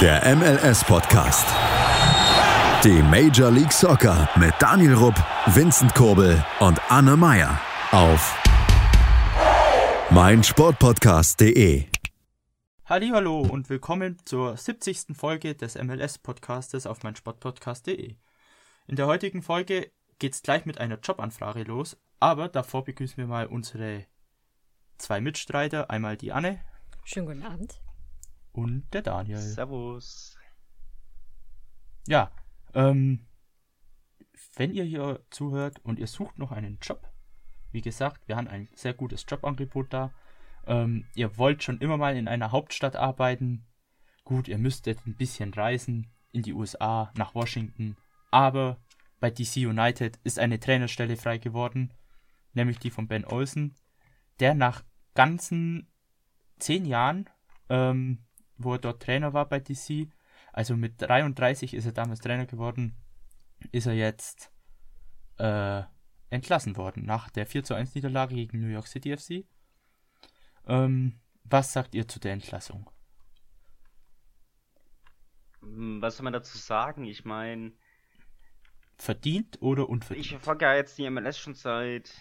Der MLS-Podcast. Die Major League Soccer mit Daniel Rupp, Vincent Kurbel und Anne Meyer auf meinsportpodcast.de. Hallo und willkommen zur 70. Folge des MLS-Podcastes auf meinsportpodcast.de. In der heutigen Folge geht's gleich mit einer Jobanfrage los, aber davor begrüßen wir mal unsere zwei Mitstreiter, einmal die Anne. Schönen guten Abend. Und der Daniel. Servus. Ja, ähm, wenn ihr hier zuhört und ihr sucht noch einen Job, wie gesagt, wir haben ein sehr gutes Jobangebot da. Ähm, ihr wollt schon immer mal in einer Hauptstadt arbeiten. Gut, ihr müsstet ein bisschen reisen in die USA, nach Washington. Aber bei DC United ist eine Trainerstelle frei geworden, nämlich die von Ben Olsen, der nach ganzen zehn Jahren ähm, wo er dort Trainer war bei DC. Also mit 33 ist er damals Trainer geworden, ist er jetzt äh, entlassen worden nach der 4 zu 1 Niederlage gegen New York City FC. Ähm, was sagt ihr zu der Entlassung? Hm, was soll man dazu sagen? Ich meine. Verdient oder unverdient? Ich verfolge ja jetzt die MLS schon seit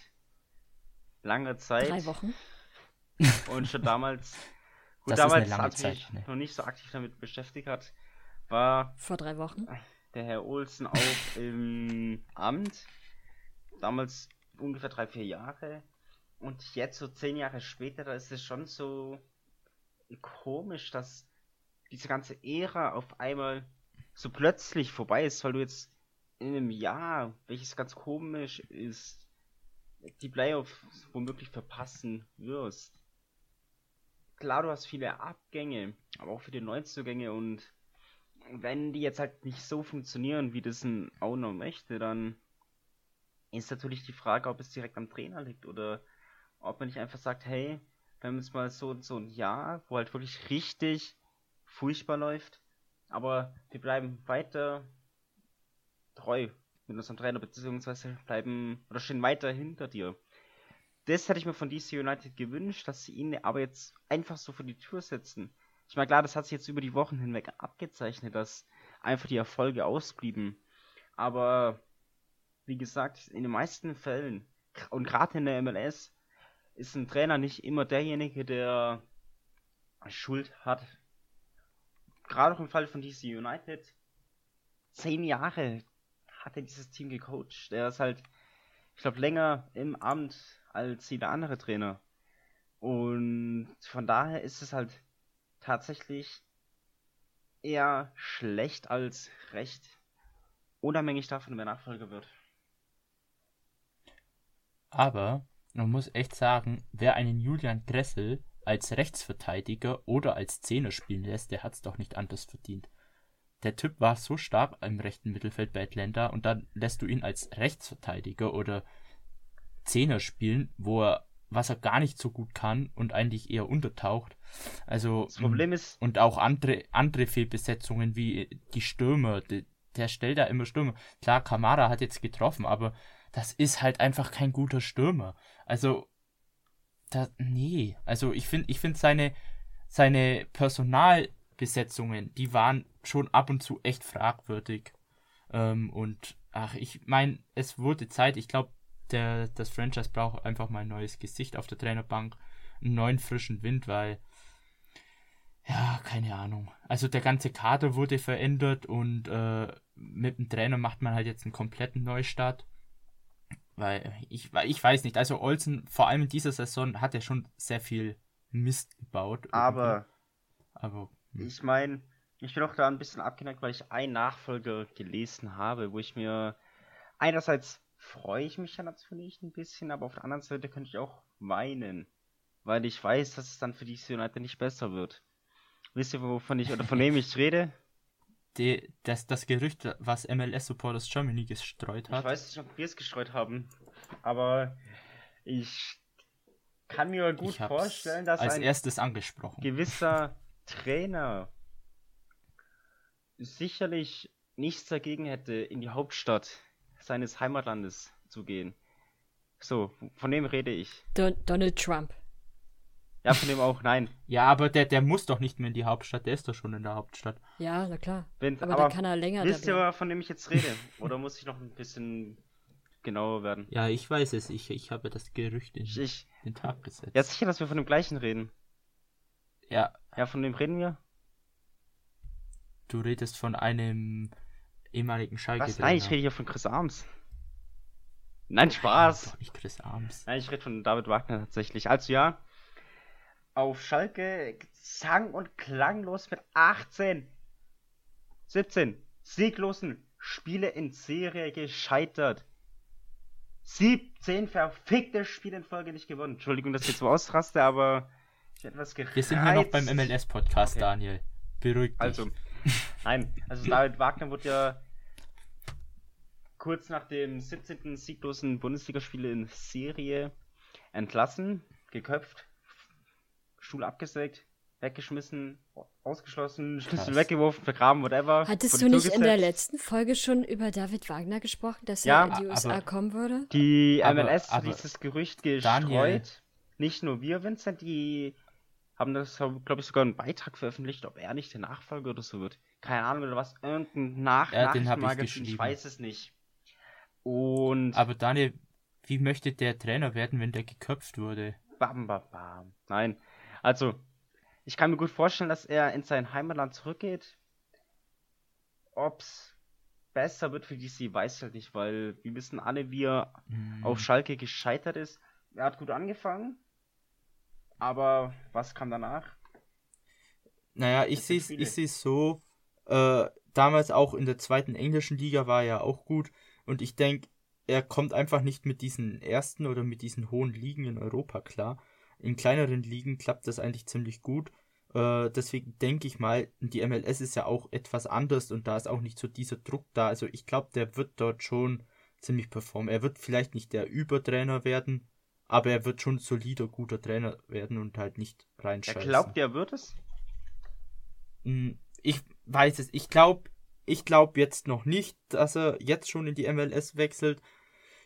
langer Zeit. Drei Wochen. Und schon damals Gut, das damals, als Zeit, mich ne? noch nicht so aktiv damit beschäftigt hat, war vor drei Wochen der Herr Olsen auch im Amt. Damals ungefähr drei, vier Jahre. Und jetzt so zehn Jahre später, da ist es schon so komisch, dass diese ganze Ära auf einmal so plötzlich vorbei ist, weil du jetzt in einem Jahr, welches ganz komisch ist, die Playoffs womöglich verpassen wirst klar, du hast viele Abgänge, aber auch viele Neuzugänge und wenn die jetzt halt nicht so funktionieren, wie das ein Owner möchte, dann ist natürlich die Frage, ob es direkt am Trainer liegt oder ob man nicht einfach sagt, hey, wir haben jetzt mal so, so ein Jahr, wo halt wirklich richtig furchtbar läuft, aber wir bleiben weiter treu mit unserem Trainer, beziehungsweise bleiben oder stehen weiter hinter dir. Das hätte ich mir von DC United gewünscht, dass sie ihn aber jetzt einfach so vor die Tür setzen. Ich meine, klar, das hat sich jetzt über die Wochen hinweg abgezeichnet, dass einfach die Erfolge ausblieben. Aber wie gesagt, in den meisten Fällen und gerade in der MLS ist ein Trainer nicht immer derjenige, der Schuld hat. Gerade auch im Fall von DC United. Zehn Jahre hat er dieses Team gecoacht. Der ist halt, ich glaube, länger im Amt als jeder andere Trainer. Und von daher ist es halt tatsächlich eher schlecht als recht. Unabhängig davon, wer Nachfolger wird. Aber man muss echt sagen, wer einen Julian Gressel als Rechtsverteidiger oder als Zehner spielen lässt, der hat es doch nicht anders verdient. Der Typ war so stark im rechten Mittelfeld bei Atlanta und dann lässt du ihn als Rechtsverteidiger oder Zehner spielen, wo er was er gar nicht so gut kann und eigentlich eher untertaucht. Also das Problem ist und auch andere andere Fehlbesetzungen wie die Stürmer, die, der stellt da immer Stürmer. Klar, Kamara hat jetzt getroffen, aber das ist halt einfach kein guter Stürmer. Also da, nee, also ich finde ich finde seine seine Personalbesetzungen, die waren schon ab und zu echt fragwürdig. Ähm, und ach, ich meine, es wurde Zeit, ich glaube, der, das Franchise braucht einfach mal ein neues Gesicht auf der Trainerbank, einen neuen frischen Wind, weil ja, keine Ahnung. Also der ganze Kader wurde verändert und äh, mit dem Trainer macht man halt jetzt einen kompletten Neustart. Weil ich, ich weiß nicht, also Olsen, vor allem in dieser Saison, hat er schon sehr viel Mist gebaut. Aber, aber hm. ich meine, ich bin auch da ein bisschen abgeneigt, weil ich einen Nachfolger gelesen habe, wo ich mir einerseits freue ich mich ja natürlich ein bisschen, aber auf der anderen Seite könnte ich auch weinen, weil ich weiß, dass es dann für die United nicht besser wird. Wisst ihr, wovon ich oder von wem ich rede? Die, das, das Gerücht, was MLS Supporters Germany gestreut hat. Ich weiß nicht, ob wir es gestreut haben, aber ich kann mir gut vorstellen, dass als ein erstes angesprochen. gewisser Trainer sicherlich nichts dagegen hätte, in die Hauptstadt seines Heimatlandes zu gehen. So, von dem rede ich. Don Donald Trump. Ja, von dem auch, nein. Ja, aber der, der muss doch nicht mehr in die Hauptstadt, der ist doch schon in der Hauptstadt. Ja, na klar. Wenn, Aber, aber dann kann er länger da wisst ihr, bleiben. von dem ich jetzt rede? Oder muss ich noch ein bisschen genauer werden? Ja, ich weiß es, ich, ich habe das Gerücht in ich, den Tag gesetzt. ja, sicher, dass wir von dem gleichen reden. Ja, Ja, von dem reden wir? du redest von einem ehemaligen schalke Was? Nein, ich rede hier von Chris Arms. Nein, Spaß. Doch nicht Chris Arms. Nein, ich rede von David Wagner tatsächlich. Also ja, auf Schalke sang- und klanglos mit 18, 17 sieglosen Spiele in Serie gescheitert. 17 verfickte Spiele in Folge nicht gewonnen. Entschuldigung, dass ich jetzt so ausraste, aber ich etwas gereizt. Wir sind hier noch beim MLS-Podcast, Okay. Daniel. Beruhig dich. Also, nein, also David Wagner wurde ja kurz nach dem 17. sieglosen Bundesligaspiel in Serie entlassen, geköpft, Stuhl abgesägt, weggeschmissen, ausgeschlossen, Schlüssel Krass. weggeworfen, vergraben, whatever. Hattest du nicht in der letzten Folge schon über David Wagner gesprochen, dass Ja, er in die USA kommen würde? Die Aber- MLS hat dieses Gerücht Daniel- gestreut. Nicht nur wir, Vincent, die haben das, glaube ich, sogar einen Beitrag veröffentlicht, ob er nicht der Nachfolger oder so wird. Keine Ahnung oder was. Irgendein Nach Ja, den hab ich ich weiß es nicht. Und Aber Daniel, wie möchte der Trainer werden, wenn der geköpft wurde? bam, bam, bam. Nein. Also, ich kann mir gut vorstellen, dass er in sein Heimatland zurückgeht. Ob's besser wird für DC, weiß ich halt nicht, weil wir wissen alle, wie er Hm, auf Schalke gescheitert ist. Er hat gut angefangen, aber was kam danach? Naja, ich sehe es so. Äh, damals auch in der zweiten englischen Liga war er auch gut. Und ich denke, er kommt einfach nicht mit diesen ersten oder mit diesen hohen Ligen in Europa klar. In kleineren Ligen klappt das eigentlich ziemlich gut. Äh, deswegen denke ich mal, die MLS ist ja auch etwas anders und da ist auch nicht so dieser Druck da. Also ich glaube, der wird dort schon ziemlich performen. Er wird vielleicht nicht der Übertrainer werden, aber er wird schon solider, guter Trainer werden und halt nicht Er reinscheißen. glaubt, er wird es? Hm, Ich weiß es. Ich glaube, ich glaube jetzt noch nicht, dass er jetzt schon in die MLS wechselt.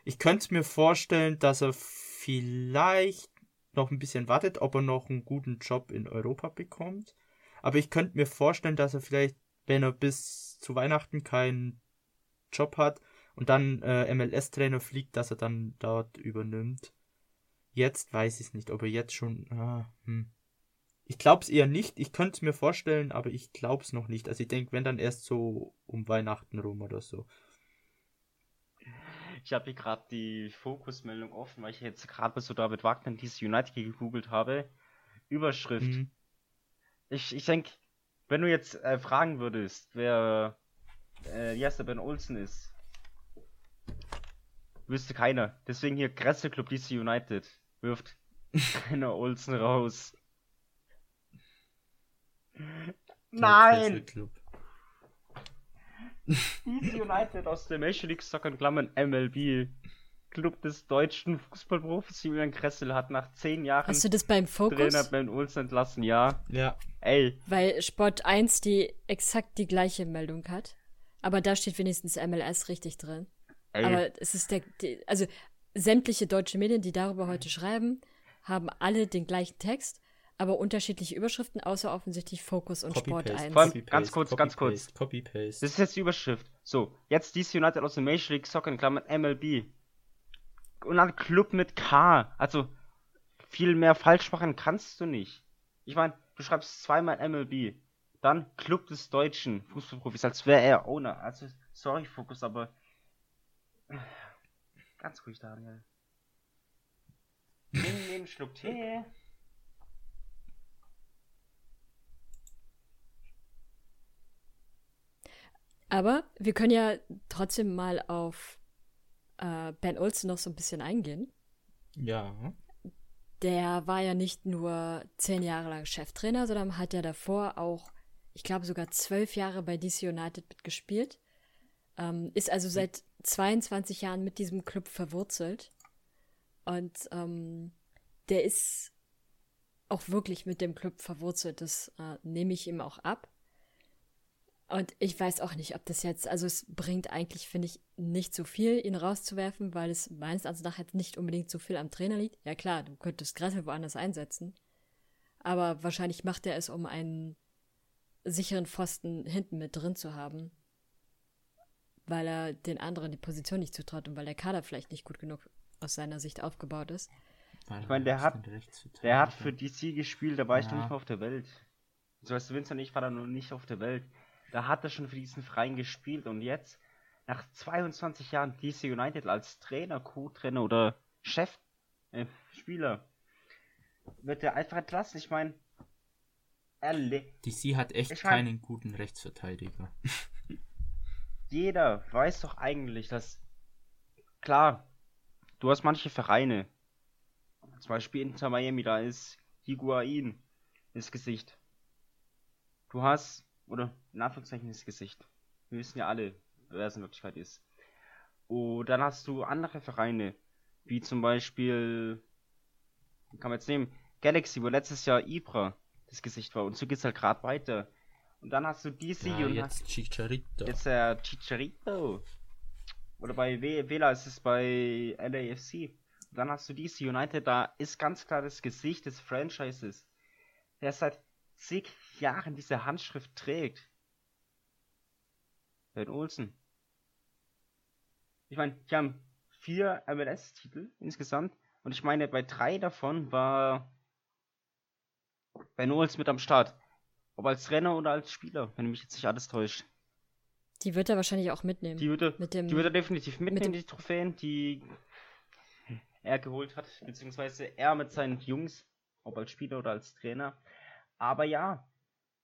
Ich könnte mir vorstellen, dass er vielleicht noch ein bisschen wartet, ob er noch einen guten Job in Europa bekommt. Aber ich könnte mir vorstellen, dass er vielleicht, wenn er bis zu Weihnachten keinen Job hat und dann äh, MLS-Trainer fliegt, dass er dann dort übernimmt. Jetzt weiß ich es nicht, ob er jetzt schon. Ah, hm. Ich glaube es eher nicht. Ich könnte es mir vorstellen, aber ich glaube es noch nicht. Also ich denke, wenn dann erst so um Weihnachten rum oder so. Ich habe hier gerade die Fokusmeldung offen, weil ich jetzt gerade bei so David Wagner dieses United gegoogelt habe. Überschrift. Mhm. Ich, ich denke, wenn du jetzt äh, fragen würdest, wer äh, der Ben Olsen ist, wüsste keiner. Deswegen hier Kresse Club DC United wirft Trainer Olsen raus. Nein! DC United aus der Major League Soccer in Klammern MLB. Club des deutschen Fußballprofis Julian Kressel hat nach zehn Jahren Hast du das beim Trainer Fokus? Ben Olsen entlassen, ja. Ja. Ey, Weil Sport 1 die exakt die gleiche Meldung hat. Aber da steht wenigstens MLS richtig drin. ey. Aber es ist der, die, also sämtliche deutsche Medien, die darüber heute schreiben, haben alle den gleichen Text, aber unterschiedliche Überschriften, außer offensichtlich Fokus und Sport Copy-Paste, 1. Vor allem- Copy-Paste, ganz kurz, ganz kurz. Copy-Paste, Copy-Paste. Das ist jetzt die Überschrift. So, jetzt DC United aus der Major League Soccer in Klammern MLB. Und dann Club mit K. Also, viel mehr falsch machen kannst du nicht. Ich meine, du schreibst zweimal MLB. Dann Club des deutschen Fußballprofis, als wäre er Owner. Also, sorry, Fokus, aber. Ganz ruhig, Daniel. Nimm, nimm einen Schluck Tee. Aber wir können ja trotzdem mal auf äh, Ben Olsen noch so ein bisschen eingehen. Ja. Der war ja nicht nur zehn Jahre lang Cheftrainer, sondern hat ja davor auch, ich glaube, sogar zwölf Jahre bei DC United mitgespielt. Ähm, ist also seit 22 Jahren mit diesem Club verwurzelt. Und ähm, der ist auch wirklich mit dem Club verwurzelt. Das äh, nehme ich ihm auch ab. Und ich weiß auch nicht, ob das jetzt, also es bringt eigentlich, finde ich, nicht so viel, ihn rauszuwerfen, weil es meines Erachtens nach jetzt nicht unbedingt so viel am Trainer liegt. Ja klar, du könntest Gressel woanders einsetzen. Aber wahrscheinlich macht er es, um einen sicheren Pfosten hinten mit drin zu haben. Weil er den anderen die Position nicht zutraut und weil der Kader vielleicht nicht gut genug aus seiner Sicht aufgebaut ist. Ich meine, der hat, der hat für DC gespielt, da war ich noch nicht mal auf der Welt. So weißt du, Vincent und ich war da noch nicht auf der Welt. Da hat er schon für diesen Verein gespielt und jetzt, nach 22 Jahren DC United als Trainer, Co-Trainer oder Chef, äh, Spieler, wird er einfach entlassen. Ich meine, DC hat echt ich mein, keinen guten Rechtsverteidiger. jeder weiß doch eigentlich, dass, klar, du hast manche Vereine, zum Beispiel Inter Miami, da ist Higuain das Gesicht. Du hast, oder in Anführungszeichen das Gesicht. Wir wissen ja alle, wer es in Wirklichkeit ist. Und dann hast du andere Vereine, wie zum Beispiel, kann man jetzt nehmen, Galaxy, wo letztes Jahr Ibra das Gesicht war. Und so geht's halt gerade weiter. Und dann hast du DC ja, und jetzt Chicharito. Jetzt der Chicharito. Oder bei Vela ist es bei LAFC. Und dann hast du DC United, da ist ganz klar das Gesicht des Franchises, der seit zig Jahren diese Handschrift trägt. Ben Olsen. Ich meine, die haben vier MLS-Titel insgesamt. Und ich meine, bei drei davon war Ben Olsen mit am Start. Ob als Trainer oder als Spieler, wenn mich jetzt nicht alles täuscht. Die wird er wahrscheinlich auch mitnehmen. Die wird er, mit dem, die wird er definitiv mitnehmen, mit die Trophäen, die er geholt hat, beziehungsweise er mit seinen Jungs, ob als Spieler oder als Trainer. Aber ja,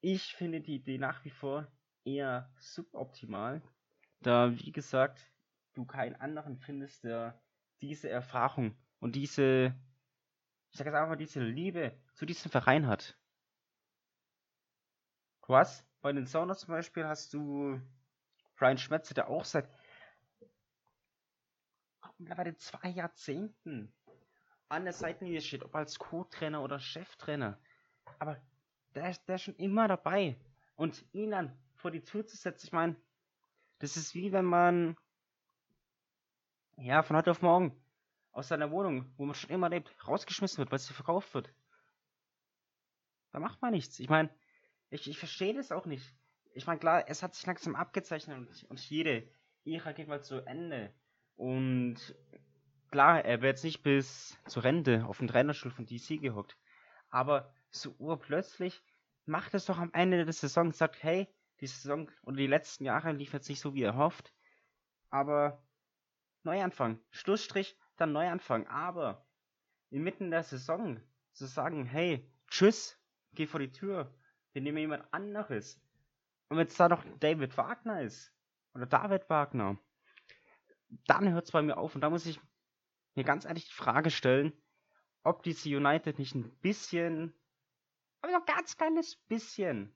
ich finde die Idee nach wie vor eher suboptimal, da, wie gesagt, du keinen anderen findest, der diese Erfahrung und diese, ich sage jetzt einfach mal, diese Liebe zu diesem Verein hat. Du hast bei den Sounders zum Beispiel hast du Brian Schmetzer, der auch seit mittlerweile zwei Jahrzehnten an der Seitenlinie steht, ob als Co-Trainer oder Cheftrainer. Aber der, der ist schon immer dabei. Und ihn dann vor die Tür zu setzen, ich meine, das ist wie wenn man ja von heute auf morgen aus seiner Wohnung, wo man schon immer lebt, rausgeschmissen wird, weil sie verkauft wird. Da macht man nichts. Ich meine, ich, ich verstehe das auch nicht. Ich meine, klar, es hat sich langsam abgezeichnet und, und jede Ära geht mal zu Ende. Und klar, er wird jetzt nicht bis zur Rente auf den Trainerstuhl von DC gehockt. Aber so urplötzlich macht es doch am Ende der Saison, sagt, hey, die Saison oder die letzten Jahre lief jetzt nicht so wie er hofft. Aber Neuanfang, Schlussstrich, dann Neuanfang. Aber inmitten der Saison zu sagen, hey, tschüss, geh vor die Tür, wir nehmen jemand anderes. Und wenn es da noch David Wagner ist, oder David Wagner, dann hört es bei mir auf. Und da muss ich mir ganz ehrlich die Frage stellen, ob diese United nicht ein bisschen, aber noch ganz kleines bisschen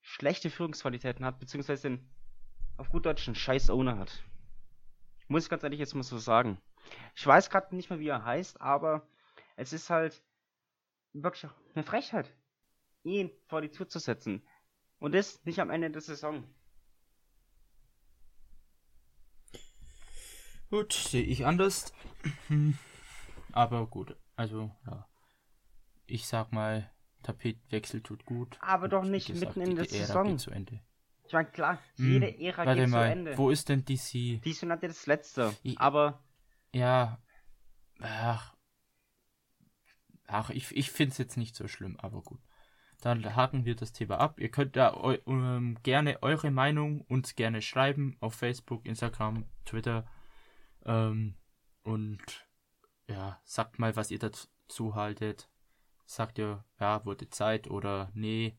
schlechte Führungsqualitäten hat, beziehungsweise auf gut Deutsch einen scheiß Owner hat. Muss ich ganz ehrlich jetzt mal so sagen. Ich weiß gerade nicht mehr, wie er heißt, aber es ist halt wirklich eine Frechheit, ihn vor die Tür zu setzen. Und das nicht am Ende der Saison. Gut, sehe ich anders. Aber gut, also ja. Ich sag mal, Tapetenwechsel tut gut. Aber doch nicht gesagt, mitten in der Saison. zu Ende. Ich meine, klar, hm, jede hm, Ära geht mal, zu Ende. Wo ist denn DC? DC hat ja das letzte. Ich, aber. Ja. Ach. Ach, ich, ich finde es jetzt nicht so schlimm, aber gut. Dann haken wir das Thema ab. Ihr könnt da eu, ähm, gerne eure Meinung uns gerne schreiben auf Facebook, Instagram, Twitter. Ähm, und ja, sagt mal, was ihr dazu haltet. Sagt ihr, ja, wurde Zeit oder nee,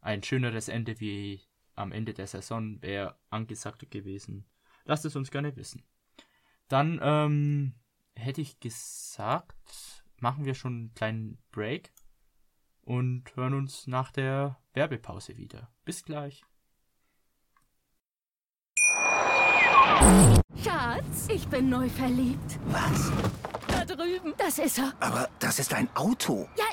ein schöneres Ende wie am Ende der Saison wäre angesagt gewesen. Lasst es uns gerne wissen. Dann ähm, hätte ich gesagt, machen wir schon einen kleinen Break und hören uns nach der Werbepause wieder. Bis gleich. Schatz, ich bin neu verliebt. Was? Drüben. Das ist er. Aber das ist ein Auto. Ja,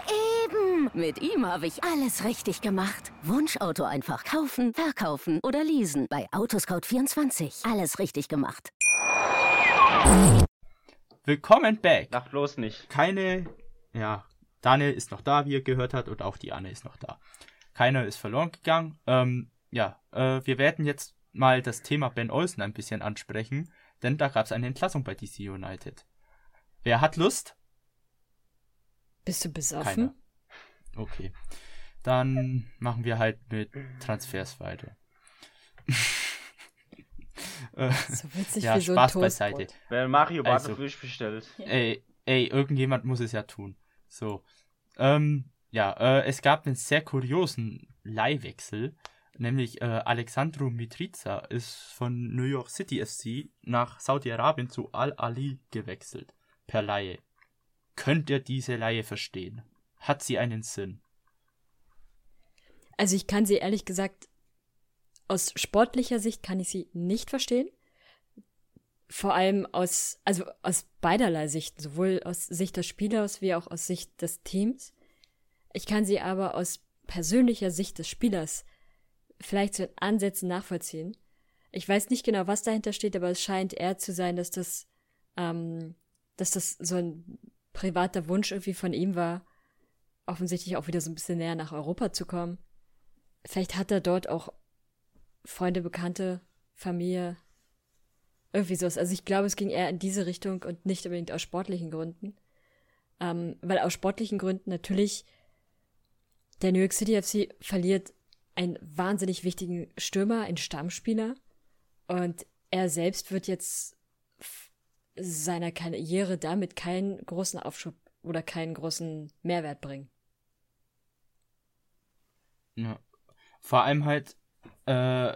eben. Mit ihm habe ich alles richtig gemacht. Wunschauto einfach kaufen, verkaufen oder leasen. Bei Autoscout24. Alles richtig gemacht. Willkommen back. Lach bloß nicht. Keine, ja, Daniel ist noch da, wie ihr gehört habt, und auch die Anne ist noch da. Keiner ist verloren gegangen. Ähm, ja, äh, wir werden jetzt mal das Thema Ben Olsen ein bisschen ansprechen, denn da gab es eine Entlassung bei DC United. Wer hat Lust? Bist du besoffen? Keiner. Okay. Dann machen wir halt mit Transfers weiter. Äh, So witzig ja, wie so ein Spaß Toastbrot. beiseite. Wer Mario Bart Also. frisch bestellt. Ey, ey, irgendjemand muss es ja tun. So. Ähm, ja, äh, es gab einen sehr kuriosen Leihwechsel. Nämlich äh, Alexandru Mitriza ist von New York City FC nach Saudi-Arabien zu Al-Ali gewechselt. Per Leihe. Könnt ihr diese Leihe verstehen? Hat sie einen Sinn? Also ich kann sie ehrlich gesagt, aus sportlicher Sicht kann ich sie nicht verstehen. Vor allem aus, also aus beiderlei Sichten, sowohl aus Sicht des Spielers wie auch aus Sicht des Teams. Ich kann sie aber aus persönlicher Sicht des Spielers vielleicht zu Ansätzen nachvollziehen. Ich weiß nicht genau, was dahinter steht, aber es scheint eher zu sein, dass das, ähm, dass das so ein privater Wunsch irgendwie von ihm war, offensichtlich auch wieder so ein bisschen näher nach Europa zu kommen. Vielleicht hat er dort auch Freunde, Bekannte, Familie, irgendwie sowas. Also ich glaube, es ging eher in diese Richtung und nicht unbedingt aus sportlichen Gründen. Ähm, weil aus sportlichen Gründen natürlich der New York City FC verliert einen wahnsinnig wichtigen Stürmer, einen Stammspieler. Und er selbst wird jetzt seiner Karriere damit keinen großen Aufschub oder keinen großen Mehrwert bringen. Ja. Vor allem halt, äh,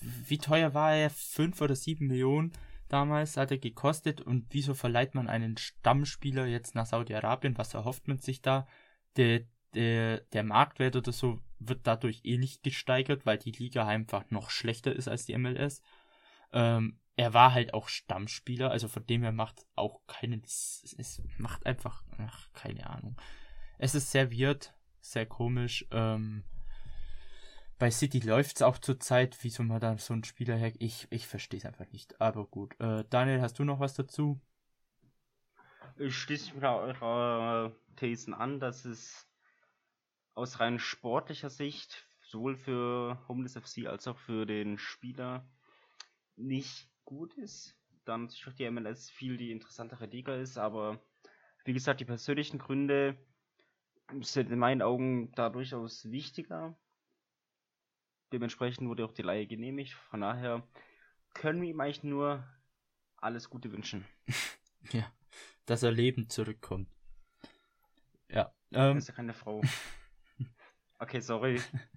wie teuer war er? Fünf oder sieben Millionen damals hat er gekostet und wieso verleiht man einen Stammspieler jetzt nach Saudi-Arabien? Was erhofft man sich da? Der, der, der Marktwert oder so wird dadurch eh nicht gesteigert, weil die Liga einfach noch schlechter ist als die MLS. Ähm, er war halt auch Stammspieler, also von dem her macht auch keinen, es, macht einfach, ach, keine Ahnung. Es ist sehr weird, sehr komisch. Ähm, bei City läuft es auch zur Zeit, wieso man da so einen Spieler her. Ich, ich verstehe es einfach nicht. Aber gut. Äh, Daniel, hast du noch was dazu? Ich schließe mich eurer Thesen an, dass es aus rein sportlicher Sicht sowohl für Homeless FC als auch für den Spieler nicht gut ist. Da natürlich die MLS viel die interessantere Liga ist, aber wie gesagt, die persönlichen Gründe sind in meinen Augen da durchaus wichtiger. Dementsprechend wurde auch die Leihe genehmigt. Von daher können wir ihm eigentlich nur alles Gute wünschen. Ja. Dass er lebend zurückkommt. Ja. Ähm, ist ja keine Frau. Okay, sorry.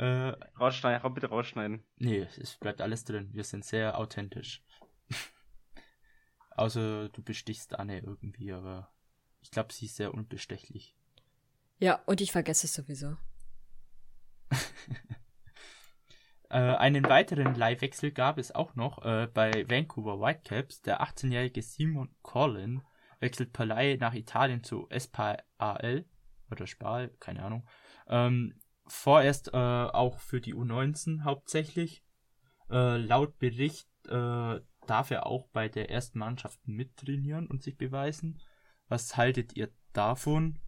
äh, Rausschneiden, bitte rausschneiden. nee, es bleibt alles drin. Wir sind sehr authentisch. Außer du bestichst Anne irgendwie, aber ich glaube, sie ist sehr unbestechlich. Ja, und ich vergesse es sowieso. Äh, einen weiteren Leihwechsel gab es auch noch äh, bei Vancouver Whitecaps. Der 18-jährige Simon Collin wechselt per Leihe nach Italien zu SPAL oder Spal, keine Ahnung. Ähm, vorerst äh, auch für die U19 hauptsächlich. Äh, laut Bericht äh, darf er auch bei der ersten Mannschaft mittrainieren und sich beweisen. Was haltet ihr davon?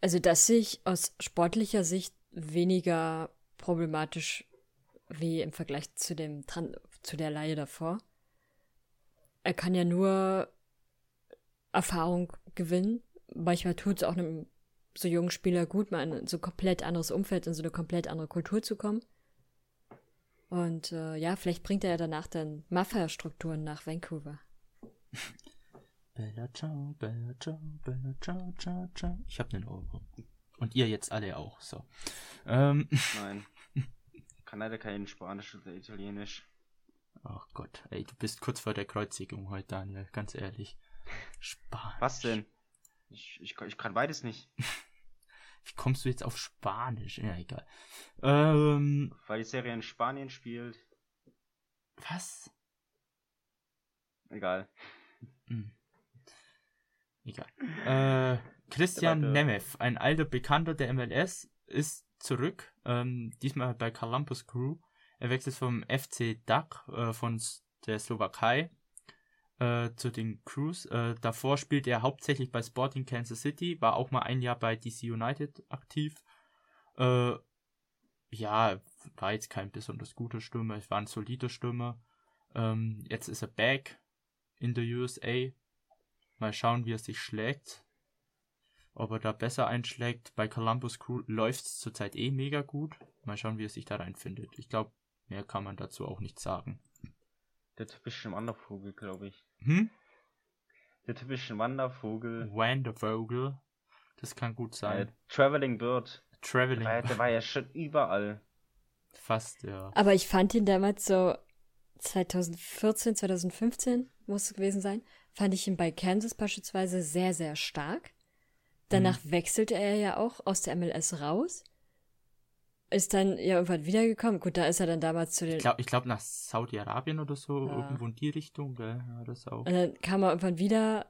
Also das sehe ich aus sportlicher Sicht weniger problematisch wie im Vergleich zu dem Tran zu der Leihe davor. Er kann ja nur Erfahrung gewinnen. Manchmal tut es auch einem so jungen Spieler gut, mal in so ein komplett anderes Umfeld, in so eine komplett andere Kultur zu kommen. Und äh, ja, vielleicht bringt er ja danach dann Mafia-Strukturen nach Vancouver. Bella ciao, Bella ciao, Bella ciao, ciao, ciao. Ich hab einen Ohrwurm. Und ihr jetzt alle auch, so. Ähm, Nein. Kann leider kein Spanisch oder Italienisch. ach Gott, ey, du bist kurz vor der Kreuzigung heute, Daniel, ganz ehrlich. Spanisch. Was denn? Ich, ich, ich kann beides nicht. Wie kommst du jetzt auf Spanisch? Ja, egal. Ähm, Weil die Serie in Spanien spielt. was? Egal. Hm. Egal. Äh, Christian. Nemeth, ein alter Bekannter der MLS, ist zurück. Ähm, diesmal bei Columbus Crew. Er wechselt vom FC DAC äh, von der Slowakei. Äh, zu den Crews. Äh, davor spielt er hauptsächlich bei Sporting Kansas City, war auch mal ein Jahr bei DC United aktiv. Äh, ja, war jetzt kein besonders guter Stürmer, es war ein solider Stürmer. Ähm, jetzt ist er back in the USA. Mal schauen, wie er sich schlägt. Ob er da besser einschlägt. Bei Columbus Crew läuft es zurzeit eh mega gut. Mal schauen, wie er sich da reinfindet. Ich glaube, mehr kann man dazu auch nicht sagen. Der typische Wandervogel, glaube ich. Hm? Der typische Wandervogel. Wandervogel. Das kann gut Äh, sein. Traveling Bird. Traveling. Der war, der war ja schon überall. Fast, ja. Aber ich fand ihn damals so 2014, 2015 muss es gewesen sein, fand ich ihn bei Kansas beispielsweise sehr, sehr stark. Danach Mhm. wechselte er ja auch aus der MLS raus. Ist dann ja irgendwann wiedergekommen. Gut, da ist er dann damals zu den. Ich glaube, ich glaub nach Saudi-Arabien oder so, Ja. irgendwo in die Richtung, gell? Ja, das auch. Und dann kam er irgendwann wieder,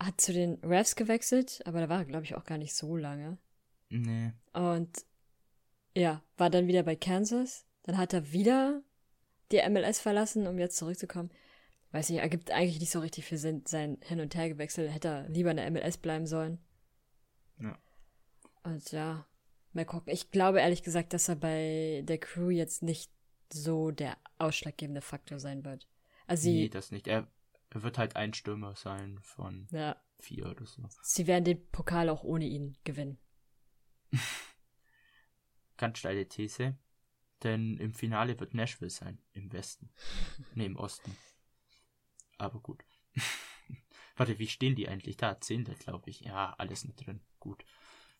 hat zu den Refs gewechselt, aber da war er, glaube ich, auch gar nicht so lange. Nee. Und ja, war dann wieder bei Kansas. Dann hat er wieder die MLS verlassen, um jetzt zurückzukommen. Weiß nicht, ergibt eigentlich nicht so richtig viel Sinn, sein Hin- und Hergewechsel. Hätte er lieber in der MLS bleiben sollen. Ja. Und ja, mal gucken. Ich glaube ehrlich gesagt, dass er bei der Crew jetzt nicht so der ausschlaggebende Faktor sein wird. Also Nee, das nicht. Er, wird halt ein Stürmer sein von ja, vier oder so. sie werden den Pokal auch ohne ihn gewinnen. Ganz steile These. Denn im Finale wird Nashville sein. Im Westen. nee, im Osten. Aber gut. Warte, wie stehen die eigentlich da? Zehnter, glaube ich. Ja, alles nicht drin. Gut.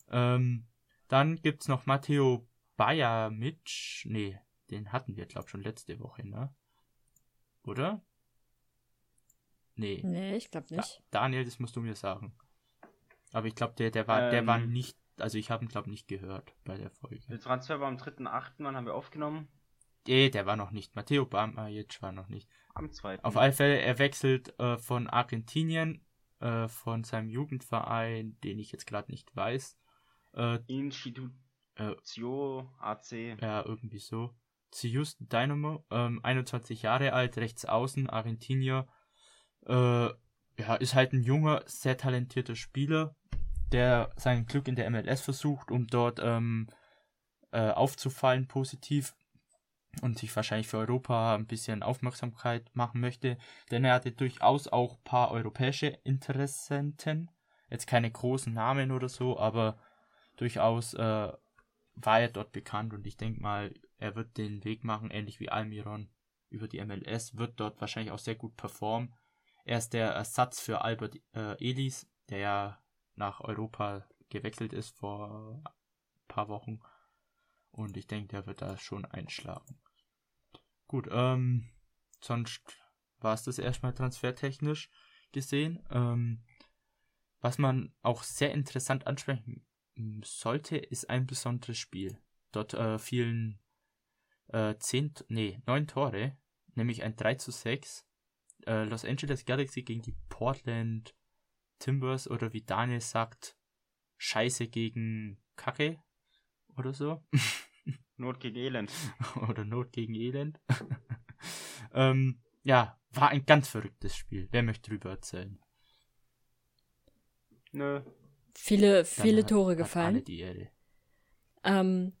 Ähm, dann gibt's noch Matteo Bajamic. Nee, den hatten wir, glaube schon letzte Woche, ne? Oder? Nee. Nee, ich glaube Da, nicht. Daniel, das musst du mir sagen. Aber ich glaube, der, der war, der war Ähm. nicht, also ich habe ihn, glaube nicht gehört bei der Folge. Der Transfer war am 3.8. Wann haben wir aufgenommen? Nee, der war noch nicht. Matteo Bamajic war noch nicht. Am 2. Auf alle Fälle, er wechselt äh, von Argentinien, äh, von seinem Jugendverein, den ich jetzt gerade nicht weiß. Äh, Institutio AC. ja, irgendwie so. Houston Dynamo, ähm, 21 Jahre alt, rechts außen, Argentinier. Äh, ja, ist halt ein junger, sehr talentierter Spieler, der sein Glück in der MLS versucht, um dort ähm, äh, aufzufallen positiv und sich wahrscheinlich für Europa ein bisschen Aufmerksamkeit machen möchte, denn er hatte durchaus auch ein paar europäische Interessenten. Jetzt keine großen Namen oder so, aber durchaus äh, war er dort bekannt und ich denke mal, er wird den Weg machen, ähnlich wie Almiron über die MLS, wird dort wahrscheinlich auch sehr gut performen. Er ist der Ersatz für Albert äh, Elis, der ja nach Europa gewechselt ist vor ein paar Wochen. Und ich denke, der wird da schon einschlagen. Gut, ähm, sonst war es das erstmal transfertechnisch gesehen. Ähm, was man auch sehr interessant ansprechen sollte, ist ein besonderes Spiel. Dort äh, fielen äh, zehn, nee, neun Tore, nämlich ein 3 zu 6. Äh, Los Angeles Galaxy gegen die Portland Timbers oder wie Daniel sagt, Scheiße gegen Kacke oder so. Not gegen Elend. oder Not gegen Elend. ähm, ja, war ein ganz verrücktes Spiel. Wer möchte drüber erzählen? Nö. Viele, viele hat- Tore hat gefallen. Alle die. Ähm,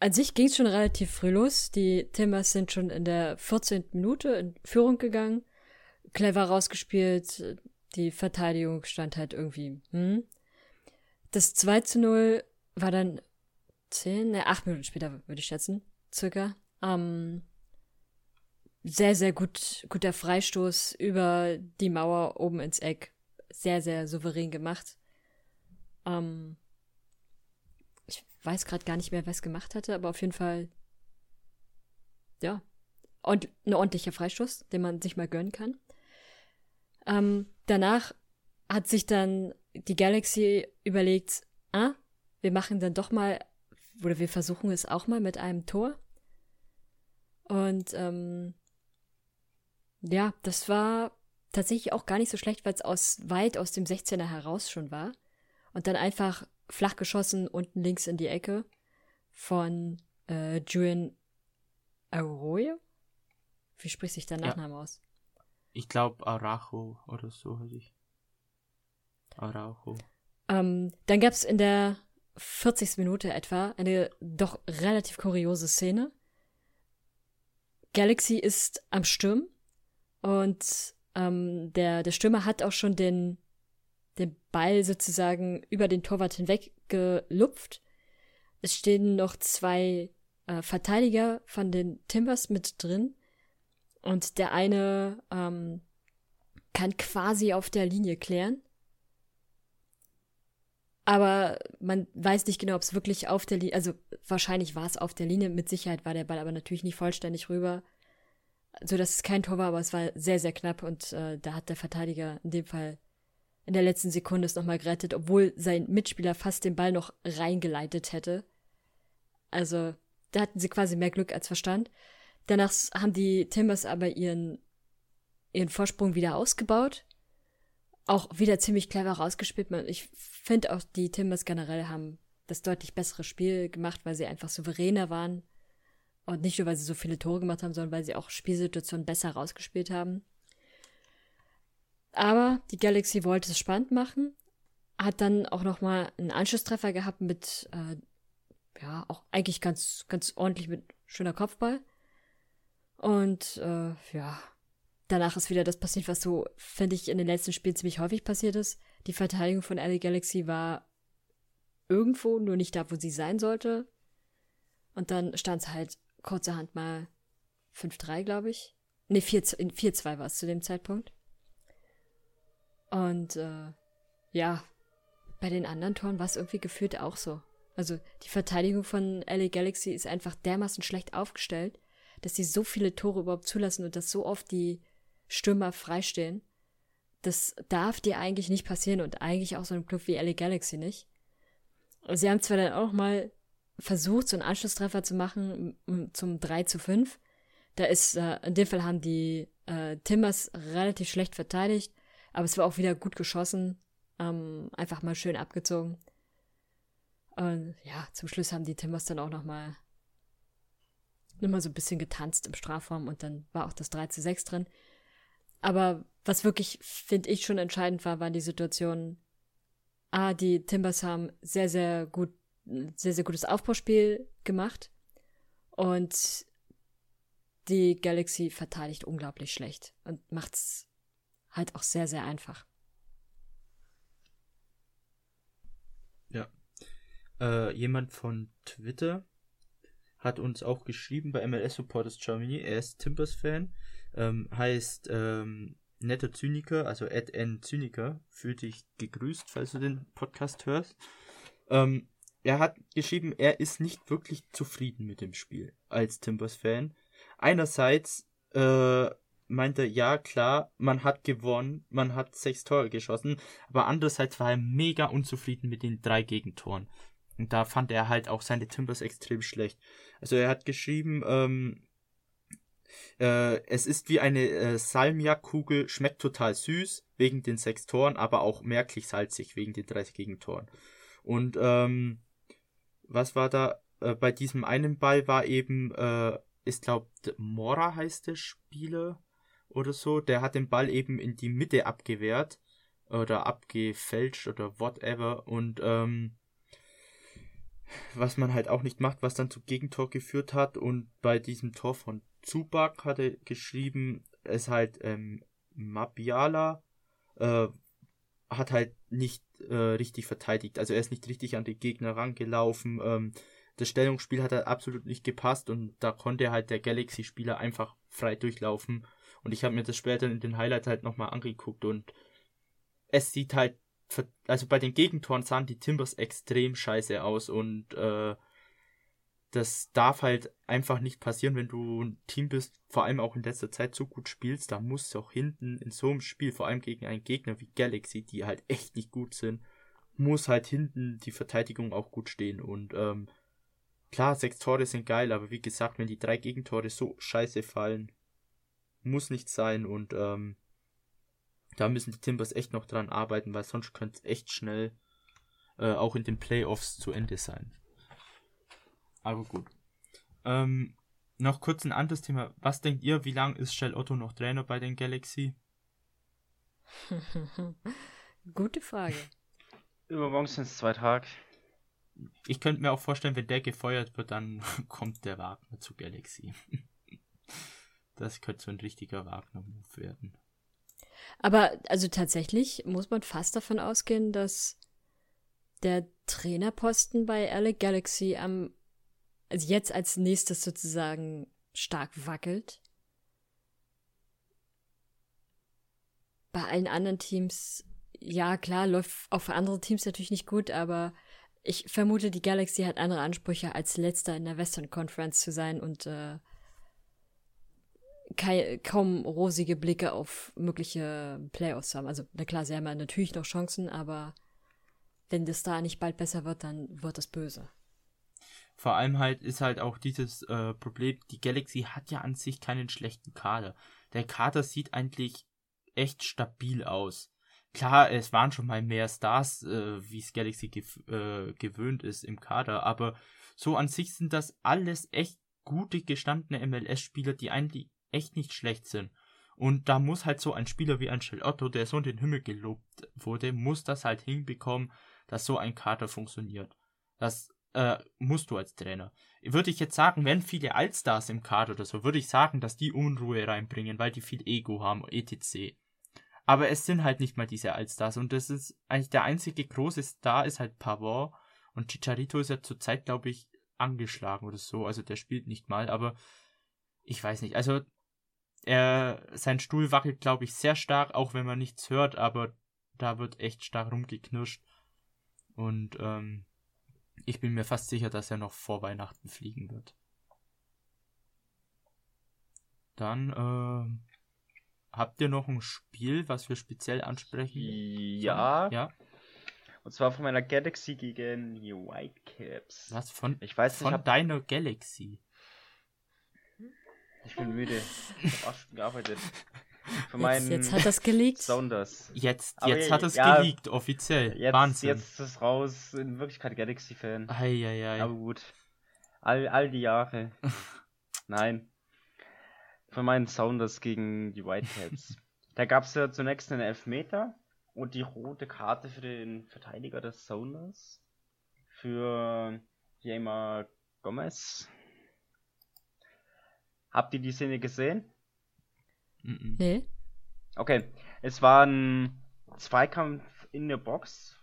an sich ging es schon relativ früh los. Die Timbers sind schon in der 14. Minute in Führung gegangen. Clever rausgespielt. Die Verteidigung stand halt irgendwie. Hm. Das 2 zu 0 war dann 10, ne, 8 Minuten später, würde ich schätzen, circa. Ähm, sehr, sehr gut, guter Freistoß über die Mauer oben ins Eck. Sehr, sehr souverän gemacht. Ähm, ich weiß gerade gar nicht mehr, wer es gemacht hatte, aber auf jeden Fall, ja, und ein ordentlicher Freistoß, den man sich mal gönnen kann. Ähm, danach hat sich dann die Galaxy überlegt, ah, wir machen dann doch mal, oder wir versuchen es auch mal mit einem Tor. Und ähm, ja, das war tatsächlich auch gar nicht so schlecht, weil es aus weit aus dem 16er heraus schon war. Und dann einfach flach geschossen unten links in die Ecke von äh, Julian Arroyo. Wie spricht sich der Ja. Nachname aus? Ich glaube Araujo oder so hatte ich. Araujo. Ähm, dann gab es in der 40. Minute etwa eine doch relativ kuriose Szene. Galaxy ist am Sturm und ähm, der, der Stürmer hat auch schon den, den Ball sozusagen über den Torwart hinweg gelupft. Es stehen noch zwei äh, Verteidiger von den Timbers mit drin und der eine ähm, kann quasi auf der Linie klären. Aber man weiß nicht genau, ob es wirklich auf der Linie, also wahrscheinlich war es auf der Linie, mit Sicherheit war der Ball aber natürlich nicht vollständig rüber, so dass es kein Tor war, aber es war sehr, sehr knapp und äh, da hat der Verteidiger in dem Fall in der letzten Sekunde es nochmal gerettet, obwohl sein Mitspieler fast den Ball noch reingeleitet hätte. Also da hatten sie quasi mehr Glück als Verstand. Danach haben die Timbers aber ihren, ihren Vorsprung wieder ausgebaut auch wieder ziemlich clever rausgespielt. Ich finde auch, die Timbers generell haben das deutlich bessere Spiel gemacht, weil sie einfach souveräner waren. Und nicht nur, weil sie so viele Tore gemacht haben, sondern weil sie auch Spielsituationen besser rausgespielt haben. Aber die Galaxy wollte es spannend machen, hat dann auch nochmal einen Anschlusstreffer gehabt mit, äh, ja, auch eigentlich ganz, ganz ordentlich mit schöner Kopfball. Und äh, ja, danach ist wieder das passiert, was so, finde ich, in den letzten Spielen ziemlich häufig passiert ist. Die Verteidigung von LA Galaxy war irgendwo, nur nicht da, wo sie sein sollte. Und dann stand es halt kurzerhand mal 5-3, glaube ich. Ne, 4-2 war es zu dem Zeitpunkt. Und äh, ja, bei den anderen Toren war es irgendwie gefühlt auch so. Also die Verteidigung von LA Galaxy ist einfach dermaßen schlecht aufgestellt, dass sie so viele Tore überhaupt zulassen und dass so oft die Stürmer freistehen. Das darf dir eigentlich nicht passieren und eigentlich auch so einem Club wie LA Galaxy nicht. Sie haben zwar dann auch mal versucht, so einen Anschlusstreffer zu machen zum 3 zu 5. Da ist, äh, in dem Fall haben die äh, Timbers relativ schlecht verteidigt, aber es war auch wieder gut geschossen. Ähm, einfach mal schön abgezogen. Und ja, zum Schluss haben die Timbers dann auch noch mal, noch mal so ein bisschen getanzt im Strafraum und dann war auch das 3 zu 6 drin. Aber was wirklich, finde ich, schon entscheidend war, waren die Situationen. Ah, die Timbers haben sehr, sehr gut, sehr, sehr gutes Aufbauspiel gemacht. Und die Galaxy verteidigt unglaublich schlecht und macht's halt auch sehr, sehr einfach. Ja. Äh, jemand von Twitter hat uns auch geschrieben bei MLS Supporters Germany. Er ist Timbers-Fan ähm, heißt ähm, Netter Zyniker, also Ed N. Zyniker, fühlt dich gegrüßt, falls du den Podcast hörst. Ähm, er hat geschrieben, er ist nicht wirklich zufrieden mit dem Spiel als Timbers-Fan. Einerseits äh, meinte ja klar, man hat gewonnen, man hat sechs Tore geschossen, aber andererseits war er mega unzufrieden mit den drei Gegentoren. Und da fand er halt auch seine Timbers extrem schlecht. Also er hat geschrieben, ähm, äh, es ist wie eine äh, Salmiakkugel, schmeckt total süß wegen den sechs Toren, aber auch merklich salzig wegen den 30 Gegentoren. Und ähm, was war da? Äh, bei diesem einen Ball war eben, äh, ich glaube, Mora heißt der Spieler oder so, der hat den Ball eben in die Mitte abgewehrt oder abgefälscht oder whatever und ähm, was man halt auch nicht macht, was dann zu Gegentor geführt hat und bei diesem Tor von Zubak hatte geschrieben, es halt ähm, Mabiala äh, hat halt nicht äh, richtig verteidigt. Also er ist nicht richtig an die Gegner rangelaufen. Ähm, das Stellungsspiel hat halt absolut nicht gepasst und da konnte halt der Galaxy-Spieler einfach frei durchlaufen. Und ich habe mir das später in den Highlights halt nochmal angeguckt und es sieht halt, also bei den Gegentoren sahen die Timbers extrem scheiße aus und äh, das darf halt einfach nicht passieren, wenn du ein Team bist, vor allem auch in letzter Zeit so gut spielst, da musst du auch hinten in so einem Spiel, vor allem gegen einen Gegner wie Galaxy, die halt echt nicht gut sind, muss halt hinten die Verteidigung auch gut stehen und ähm, klar, sechs Tore sind geil, aber wie gesagt, wenn die drei Gegentore so scheiße fallen, muss nicht sein und ähm, da müssen die Timbers echt noch dran arbeiten, weil sonst könnte es echt schnell äh, auch in den Playoffs zu Ende sein. Aber gut. Ähm, noch kurz ein anderes Thema. Was denkt ihr, wie lange ist Shell Otto noch Trainer bei den Galaxy? Gute Frage. Übermorgen sind es zwei Tage. Ich könnte mir auch vorstellen, wenn der gefeuert wird, dann kommt der Wagner zu Galaxy. Das könnte so ein richtiger Wagner-Move werden. Aber also tatsächlich muss man fast davon ausgehen, dass der Trainerposten bei LA Galaxy am also jetzt als nächstes sozusagen stark wackelt. Bei allen anderen Teams, ja klar, läuft auch für andere Teams natürlich nicht gut, aber ich vermute, die Galaxy hat andere Ansprüche, als letzter in der Western Conference zu sein und äh, kaum rosige Blicke auf mögliche Playoffs haben. Also, na klar, sie haben natürlich noch Chancen, aber wenn das da nicht bald besser wird, dann wird das böse. Vor allem halt ist halt auch dieses äh, Problem, die Galaxy hat ja an sich keinen schlechten Kader. Der Kader sieht eigentlich echt stabil aus. Klar, es waren schon mal mehr Stars, äh, wie es Galaxy äh, gewöhnt ist im Kader, aber so an sich sind das alles echt gute gestandene MLS-Spieler, die eigentlich echt nicht schlecht sind. Und da muss halt so ein Spieler wie Angel Otto, der so in den Himmel gelobt wurde, muss das halt hinbekommen, dass so ein Kader funktioniert. Das äh, musst du als Trainer. Würde ich jetzt sagen, wenn viele Allstars im Kader oder so, würde ich sagen, dass die Unruhe reinbringen, weil die viel Ego haben, etc. Aber es sind halt nicht mal diese Allstars und das ist eigentlich der einzige große Star ist halt Pavard und Chicharito ist ja zurzeit, glaube ich, angeschlagen oder so, also der spielt nicht mal, aber ich weiß nicht, also er, sein Stuhl wackelt, glaube ich, sehr stark, auch wenn man nichts hört, aber da wird echt stark rumgeknirscht. Und ähm, ich bin mir fast sicher, dass er noch vor Weihnachten fliegen wird. Dann äh, habt ihr noch ein Spiel, was wir speziell ansprechen? Ja. Ja. Und zwar von meiner Galaxy gegen die Whitecaps. Was von? Ich weiß nicht, von ich hab, deiner Galaxy. Ich bin müde. Ich habe acht Stunden gearbeitet. Für Jetzt, meinen jetzt hat das geleakt. Sounders. Jetzt, Aber jetzt hat es ja, geleakt, offiziell. Jetzt, Wahnsinn. jetzt ist es raus. In Wirklichkeit Galaxy-Fan. Eieiei. Aber gut. All, all die Jahre. Nein. Für meinen Sounders gegen die Whitecaps. da gab es ja zunächst einen Elfmeter und die rote Karte für den Verteidiger des Sounders. Für Jamer Gomez. Habt ihr die Szene gesehen? Mhm. Nee. Okay, es war ein Zweikampf in der Box.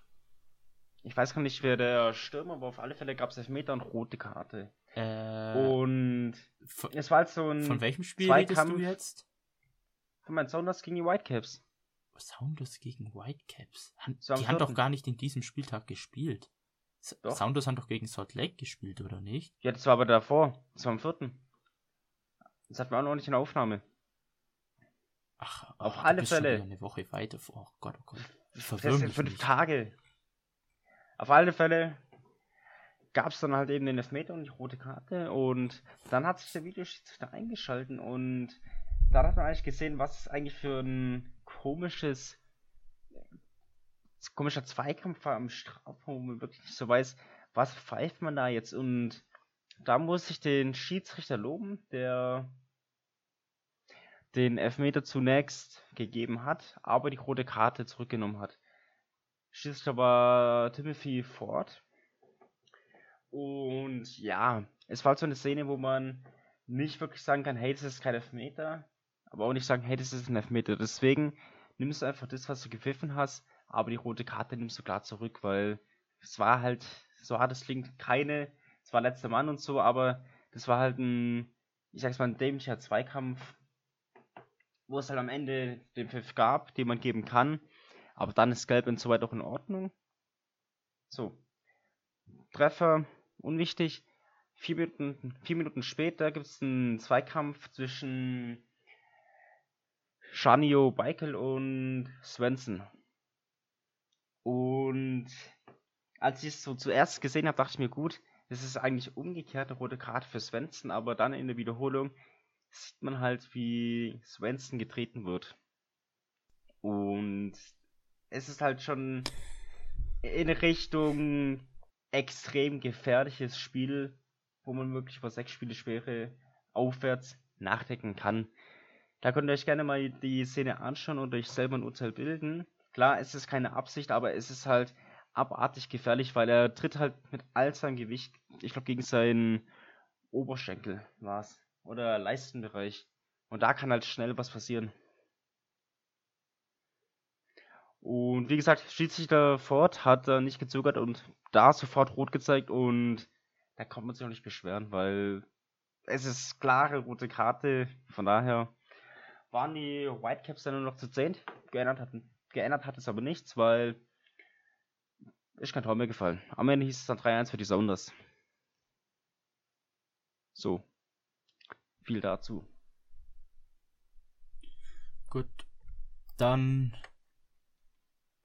Ich weiß gar nicht, wer der Stürmer war, auf alle Fälle gab es Elfmeter und rote Karte. Äh, Und von, es war halt so ein von welchem Spiel Zweikampf redest du jetzt? von meinen Sounders gegen die Whitecaps. Sounders gegen Whitecaps. Han, So die haben doch gar nicht in diesem Spieltag gespielt. Doch. Sounders haben doch gegen Salt Lake gespielt, oder nicht? Ja, das war aber davor. Das war am vierten. Das hatten wir auch noch nicht in der Aufnahme. Ach, Auf oh, alle Fälle. eine Woche weiter vor. Oh Gott, oh Gott. Das sind mich fünf nicht. Tage. Auf alle Fälle gab es dann halt eben den Elfmeter und die rote Karte und dann hat sich der Videoschiedsrichter eingeschalten und da hat man eigentlich gesehen, was eigentlich für ein komisches komischer Zweikampf war am Strafraum, wo man wirklich nicht so weiß, was pfeift man da jetzt und da muss ich den Schiedsrichter loben, der den Elfmeter zunächst gegeben hat, aber die rote Karte zurückgenommen hat. Schiedsrichter war Timothy Ford. Und ja, es war halt so eine Szene, wo man nicht wirklich sagen kann, hey, das ist kein Elfmeter, aber auch nicht sagen, hey, das ist ein Elfmeter. Deswegen nimmst du einfach das, was du gepfiffen hast, aber die rote Karte nimmst du klar zurück, weil es war halt, so hart es klingt, keine, es war letzter Mann und so, aber das war halt ein, ich sag's mal, ein dämlicher Zweikampf, wo es halt am Ende den Pfiff gab, den man geben kann, aber dann ist Gelb und so weiter auch in Ordnung. So. Treffer, unwichtig. Vier Minuten, vier Minuten später gibt es einen Zweikampf zwischen Shanio Beikel und Svensson. Und als ich es so zuerst gesehen habe, dachte ich mir, gut, das ist eigentlich umgekehrte rote Karte für Svensson, aber dann in der Wiederholung sieht man halt, wie Svensson getreten wird. Und es ist halt schon in Richtung extrem gefährliches Spiel, wo man wirklich über sechs Spiele Schwere aufwärts nachdenken kann. Da könnt ihr euch gerne mal die Szene anschauen und euch selber ein Urteil bilden. Klar, es ist keine Absicht, aber es ist halt abartig gefährlich, weil er tritt halt mit all seinem Gewicht, ich glaube gegen seinen Oberschenkel war's oder Leistenbereich. Und da kann halt schnell was passieren. Und wie gesagt, Schiedsrichter Ford hat da nicht gezögert und da sofort rot gezeigt und da kann man sich auch nicht beschweren, weil es ist klare rote Karte. Von daher waren die Whitecaps dann nur noch zu 10. Geändert, geändert hat es aber nichts, weil ist kein Tor mehr gefallen. Am Ende hieß es dann 3-1 für die Sounders. So. Viel dazu. Gut. Dann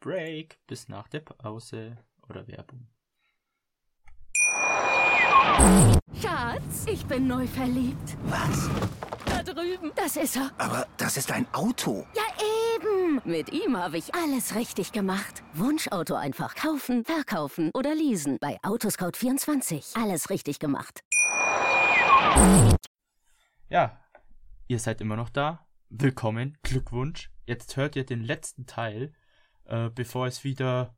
Break bis nach der Pause oder Werbung. Schatz, ich bin neu verliebt. Was? Da drüben. Das ist er. Aber das ist ein Auto. Ja, eben. Mit ihm habe ich alles richtig gemacht. Wunschauto einfach kaufen, verkaufen oder leasen. Bei Autoscout24. Alles richtig gemacht. Ja, ihr seid immer noch da. Willkommen, Glückwunsch. Jetzt hört ihr den letzten Teil, äh, bevor es wieder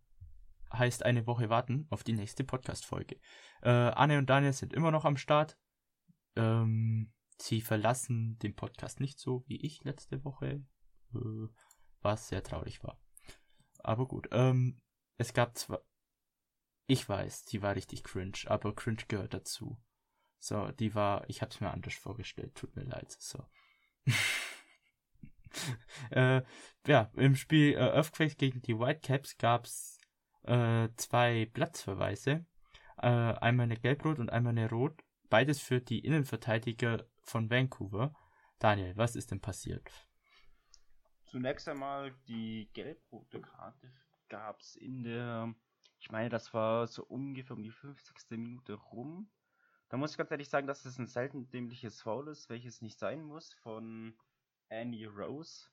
heißt eine Woche warten auf die nächste Podcast-Folge. Äh, Anne und Daniel sind immer noch am Start. Ähm, sie verlassen den Podcast nicht so wie ich letzte Woche, äh, was sehr traurig war. Aber gut, ähm, es gab zwar, ich weiß, die war richtig cringe, aber cringe gehört dazu. So, die war, ich hab's mir anders vorgestellt, tut mir leid, so. äh, ja, im Spiel äh, Earthquake gegen die Whitecaps gab's äh, zwei Platzverweise. Äh, einmal eine Gelbrot und einmal eine Rot. Beides für die Innenverteidiger von Vancouver. Daniel, was ist denn passiert? Zunächst einmal die gelb-rote Karte gab es in der, ich meine, das war so ungefähr um die 50. Minute rum. Da muss ich ganz ehrlich sagen, dass das ein selten dämliches Foul ist, welches nicht sein muss, von Andy Rose.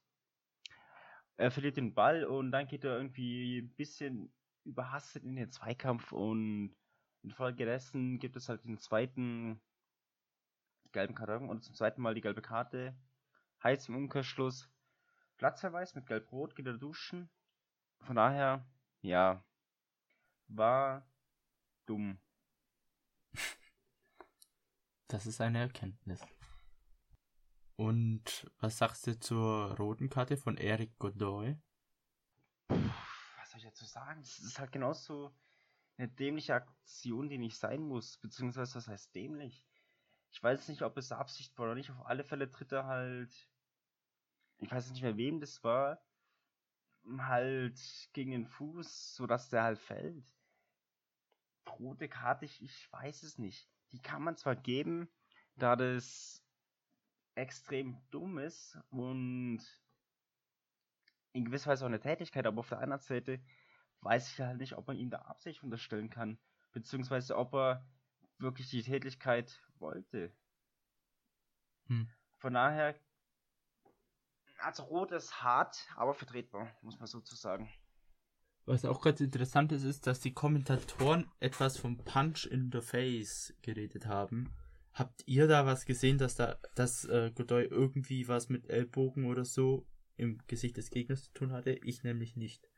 Er verliert den Ball und dann geht er irgendwie ein bisschen überhastet in den Zweikampf und infolgedessen gibt es halt den zweiten gelben Karton und zum zweiten Mal die gelbe Karte. Heißt im Umkehrschluss Platzverweis mit Gelb-Rot, geht er duschen. Von daher, ja, war dumm. Das ist eine Erkenntnis. Und was sagst du zur roten Karte von Eric Godoy? Was soll ich dazu sagen? Das ist halt genauso eine dämliche Aktion, die nicht sein muss. Beziehungsweise, was heißt dämlich? Ich weiß nicht, ob es Absicht war oder nicht. Auf alle Fälle tritt er halt. Ich weiß nicht mehr, wem das war. Halt gegen den Fuß, sodass der halt fällt. Rote Karte, ich, ich weiß es nicht. Die kann man zwar geben, da das extrem dumm ist und in gewisser Weise auch eine Tätigkeit, aber auf der anderen Seite weiß ich halt nicht, ob man ihm da Absicht unterstellen kann, beziehungsweise ob er wirklich die Tätigkeit wollte. Hm. Von daher, also rot ist hart, aber vertretbar, muss man sozusagen. Was auch ganz interessant ist, ist, dass die Kommentatoren etwas vom Punch in the Face geredet haben. Habt ihr da was gesehen, dass da, dass äh, Godoy irgendwie was mit Ellbogen oder so im Gesicht des Gegners zu tun hatte? Ich nämlich nicht.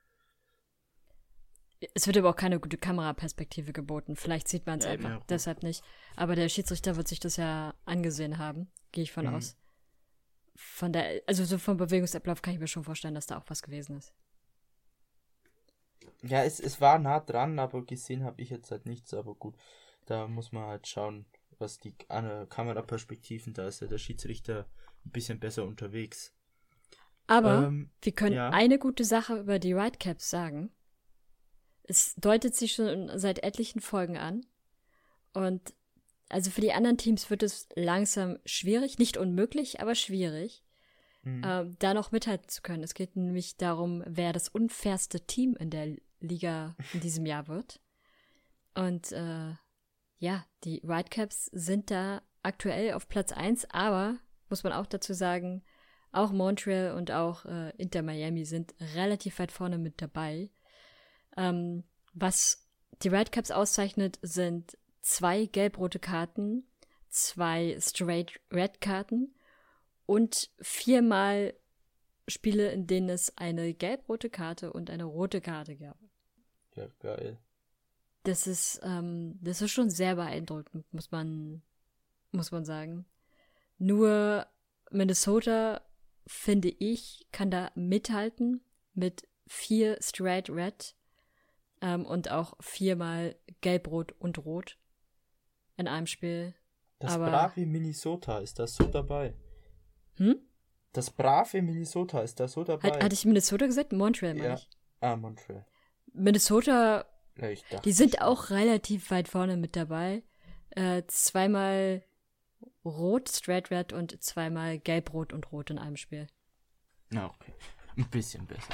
Es wird aber auch keine gute Kameraperspektive geboten. Vielleicht sieht man es Ja, einfach ja, deshalb nicht. Aber der Schiedsrichter wird sich das ja angesehen haben, gehe ich von Mhm. aus. Von der, also so vom Bewegungsablauf kann ich mir schon vorstellen, dass da auch was gewesen ist. Ja, es, es war nah dran, aber gesehen habe ich jetzt halt nichts. Aber gut, da muss man halt schauen, was die äh, Kameraperspektiven, da ist ja der Schiedsrichter ein bisschen besser unterwegs. Aber Ähm, wir können ja. eine gute Sache über die Whitecaps sagen. Es deutet sich schon seit etlichen Folgen an. Und also für die anderen Teams wird es langsam schwierig, nicht unmöglich, aber schwierig, Mhm. ähm, da noch mithalten zu können. Es geht nämlich darum, wer das unfairste Team in der Liga in diesem Jahr wird. Und äh, ja, die Whitecaps sind da aktuell auf Platz 1, aber muss man auch dazu sagen, auch Montreal und auch äh, Inter Miami sind relativ weit vorne mit dabei. Ähm, was die Whitecaps auszeichnet, sind zwei gelb-rote Karten, zwei straight red Karten und viermal Spiele, in denen es eine gelb-rote Karte und eine rote Karte gab. Ja, geil. Das ist, ähm, das ist schon sehr beeindruckend, muss man, muss man sagen. Nur Minnesota, finde ich, kann da mithalten mit vier Straight Red ähm, und auch viermal Gelb, Rot und Rot in einem Spiel. Das Aber- brave Minnesota ist da so dabei. Hm? Das brave Minnesota ist da so dabei. Hat, hatte ich Minnesota gesagt? Montreal, meine ja. ich. Ah, Montreal. Minnesota, Ja, die sind schon. auch relativ weit vorne mit dabei. Äh, zweimal Rot, Straight Red und zweimal Gelb, Rot und Rot in einem Spiel. Na, okay. Ein bisschen besser.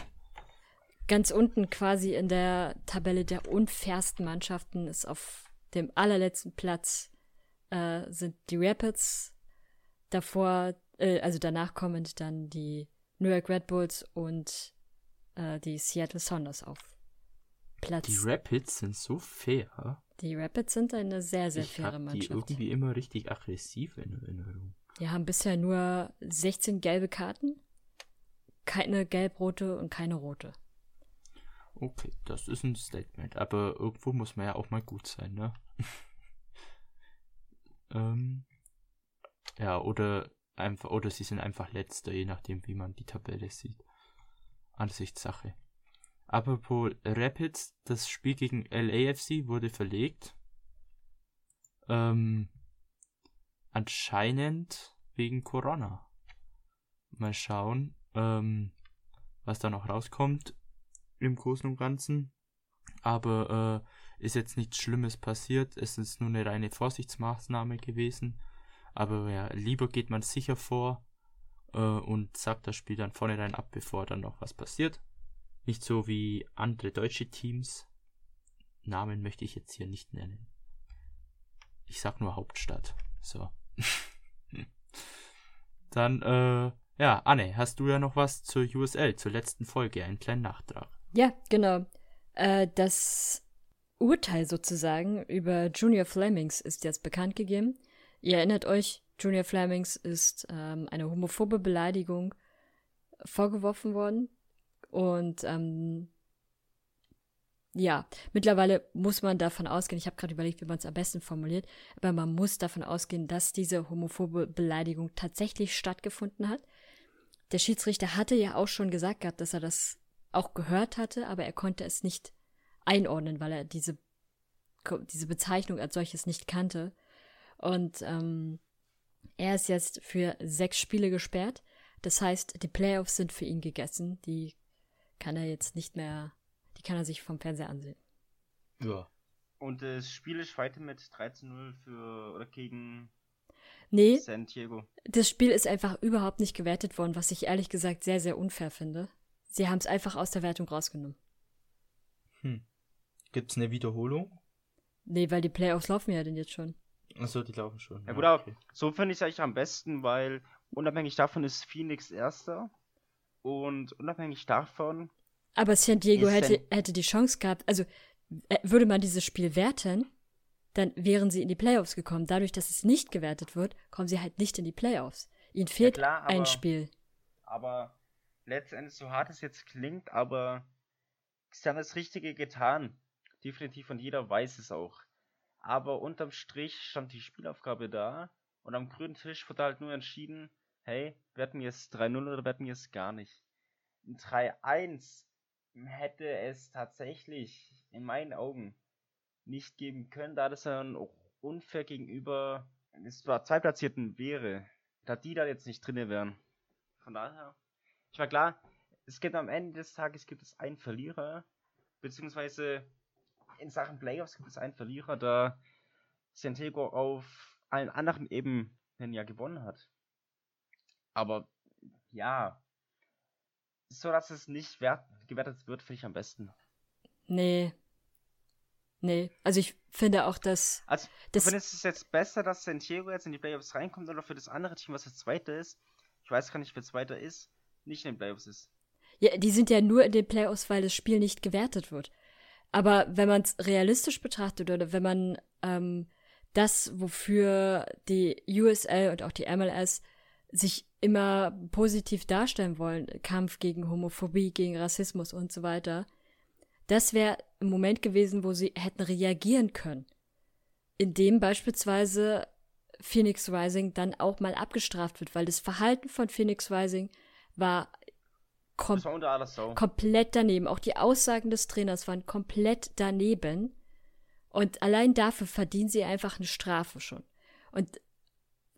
Ganz unten quasi in der Tabelle der unfairsten Mannschaften ist auf dem allerletzten Platz äh, sind die Rapids. Davor, äh, also danach kommend dann die New York Red Bulls und äh, die Seattle Sounders auf Platz. Die Rapids sind so fair. Die Rapids sind eine sehr, sehr ich faire hab die Mannschaft. irgendwie immer richtig aggressiv in Erinnerung. Die haben bisher nur 16 gelbe Karten, keine gelb-rote und keine rote. Okay, das ist ein Statement. Aber irgendwo muss man ja auch mal gut sein, ne? ähm, ja, oder einfach, oder sie sind einfach letzter, je nachdem, wie man die Tabelle sieht. Ansichtssache. Apropos Rapids, das Spiel gegen LAFC wurde verlegt. Ähm, anscheinend wegen Corona. Mal schauen, ähm, was da noch rauskommt im Großen und Ganzen. Aber äh, ist jetzt nichts Schlimmes passiert. Es ist nur eine reine Vorsichtsmaßnahme gewesen. Aber ja, lieber geht man sicher vor äh, und sagt das Spiel dann vornherein ab, bevor dann noch was passiert. Nicht so wie andere deutsche Teams. Namen möchte ich jetzt hier nicht nennen. Ich sag nur Hauptstadt. So. dann, äh, ja, Anne, hast du ja noch was zur USL, zur letzten Folge, einen kleinen Nachtrag. Ja, genau. Äh, das Urteil sozusagen über Junior Flemings ist jetzt bekannt gegeben. Ihr erinnert euch, Junior Flemings ist ähm, eine homophobe Beleidigung vorgeworfen worden. Und ähm, ja, mittlerweile muss man davon ausgehen, ich habe gerade überlegt, wie man es am besten formuliert, aber man muss davon ausgehen, dass diese homophobe Beleidigung tatsächlich stattgefunden hat. Der Schiedsrichter hatte ja auch schon gesagt gehabt, dass er das auch gehört hatte, aber er konnte es nicht einordnen, weil er diese, diese Bezeichnung als solches nicht kannte. Und ähm, er ist jetzt für sechs Spiele gesperrt. Das heißt, die Playoffs sind für ihn gegessen. Die kann er jetzt nicht mehr, die kann er sich vom Fernseher ansehen. Ja. Und das Spiel ist weiter mit 13-0 für oder gegen Nee, San Diego. das Spiel ist einfach überhaupt nicht gewertet worden, was ich ehrlich gesagt sehr, sehr unfair finde. Sie haben es einfach aus der Wertung rausgenommen. Hm. Gibt's eine Wiederholung? Nee, weil die Playoffs laufen ja denn jetzt schon. Achso, die laufen schon. Ja gut, aber so finde ich es eigentlich am besten, weil unabhängig davon ist Phoenix Erster und unabhängig davon, Aber San Diego hätte, hätte die Chance gehabt, also äh, würde man dieses Spiel werten, dann wären sie in die Playoffs gekommen. Dadurch, dass es nicht gewertet wird, kommen sie halt nicht in die Playoffs. Ihnen fehlt klar, ein aber- Spiel. aber letztendlich so hart es jetzt klingt, aber sie haben das Richtige getan. Definitiv und jeder weiß es auch. Aber unterm Strich stand die Spielaufgabe da und am grünen Tisch wurde halt nur entschieden, hey, werden wir es 3-0 oder werden wir es gar nicht. Ein 3-1 hätte es tatsächlich in meinen Augen nicht geben können, da das dann auch unfair gegenüber es war Zweitplatzierten wäre, da die da jetzt nicht drinne wären. Von daher, ich war klar, es gibt am Ende des Tages gibt es einen Verlierer, beziehungsweise in Sachen Playoffs gibt es einen Verlierer, da Santiago auf allen anderen Ebenen ja gewonnen hat. Aber ja, so dass es nicht wert, gewertet wird, finde ich am besten. Nee. Nee. Also ich finde auch, dass. Also, Das- findest du es jetzt besser, dass San Diego jetzt in die Playoffs reinkommt oder für das andere Team, was das zweite ist? Ich weiß gar nicht, wer zweiter ist, nicht in den Playoffs ist. Ja, die sind ja nur in den Playoffs, weil das Spiel nicht gewertet wird. Aber wenn man es realistisch betrachtet oder wenn man ähm, das, wofür die USL und auch die MLS sich immer positiv darstellen wollen, Kampf gegen Homophobie, gegen Rassismus und so weiter, das wäre ein Moment gewesen, wo sie hätten reagieren können. Indem beispielsweise Phoenix Rising dann auch mal abgestraft wird, weil das Verhalten von Phoenix Rising war, kom komplett daneben. Auch die Aussagen des Trainers waren komplett daneben. Und allein dafür verdienen sie einfach eine Strafe schon. Und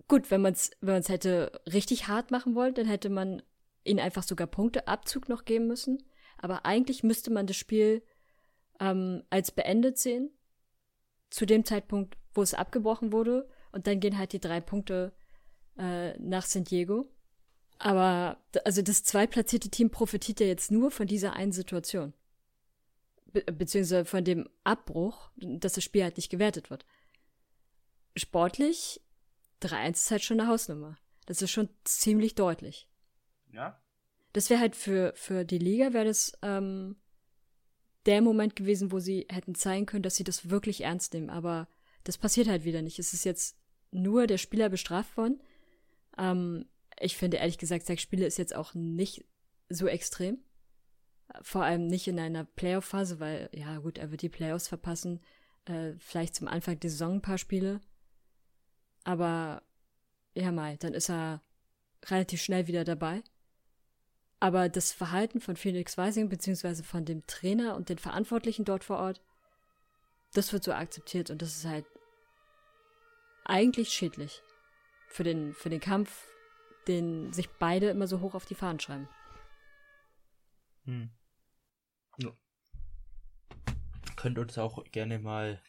gut, wenn man es wenn man's hätte richtig hart machen wollen, dann hätte man ihnen einfach sogar Punkteabzug noch geben müssen. Aber eigentlich müsste man das Spiel ähm, als beendet sehen. Zu dem Zeitpunkt, wo es abgebrochen wurde. Und dann gehen halt die drei Punkte äh, nach San Diego. Aber also das zweitplatzierte Team profitiert ja jetzt nur von dieser einen Situation. Be beziehungsweise von dem Abbruch, dass das Spiel halt nicht gewertet wird. Sportlich 3-1 ist halt schon eine Hausnummer. Das ist schon ziemlich deutlich. Ja. Das wäre halt für, für die Liga, wäre das ähm, der Moment gewesen, wo sie hätten zeigen können, dass sie das wirklich ernst nehmen. Aber das passiert halt wieder nicht. Es ist jetzt nur der Spieler bestraft worden. Ähm, ich finde ehrlich gesagt, sechs Spiele ist jetzt auch nicht so extrem. Vor allem nicht in einer Playoff-Phase, weil, ja gut, er wird die Playoffs verpassen. Äh, vielleicht zum Anfang der Saison ein paar Spiele. Aber ja mal, dann ist er relativ schnell wieder dabei. Aber das Verhalten von Felix Weising, beziehungsweise von dem Trainer und den Verantwortlichen dort vor Ort, das wird so akzeptiert und das ist halt eigentlich schädlich für den, für den Kampf, den sich beide immer so hoch auf die Fahnen schreiben. Hm. Ja. Könnt uns auch gerne mal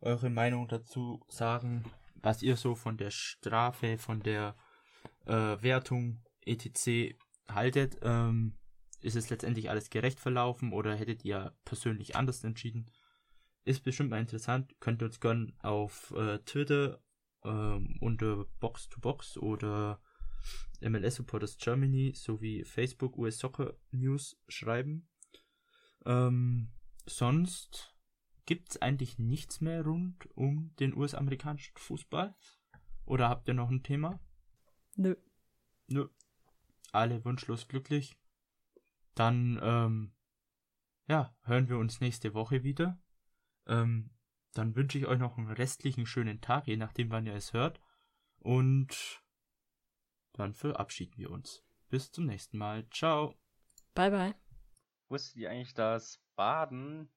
eure Meinung dazu sagen, was ihr so von der Strafe, von der äh, Wertung etc. haltet. Ähm, ist es letztendlich alles gerecht verlaufen oder hättet ihr persönlich anders entschieden? Ist bestimmt mal interessant. Könnt ihr uns gerne auf äh, Twitter ähm, unter Box to Box oder MLS Supporters Germany sowie Facebook US Soccer News schreiben. Ähm, sonst gibt es eigentlich nichts mehr rund um den US-amerikanischen Fußball? Oder habt ihr noch ein Thema? Nö. Nö. Alle wunschlos glücklich. Dann, ähm, ja, hören wir uns nächste Woche wieder. Ähm, dann wünsche ich euch noch einen restlichen schönen Tag, je nachdem, wann ihr es hört. Und dann verabschieden wir uns. Bis zum nächsten Mal. Ciao. Bye, bye. Wusstet ihr eigentlich, dass Baden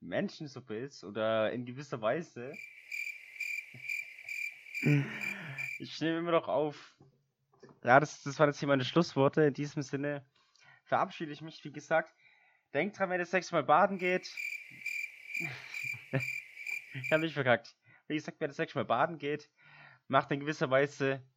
Menschensuppe ist oder in gewisser Weise. Ich nehme immer noch auf. Ja, das, das waren jetzt hier meine Schlussworte. In diesem Sinne verabschiede ich mich, wie gesagt. Denkt dran, wenn ihr das Mal baden geht. ich habe nicht verkackt. Wie gesagt, wenn ihr das Mal baden geht, macht in gewisser Weise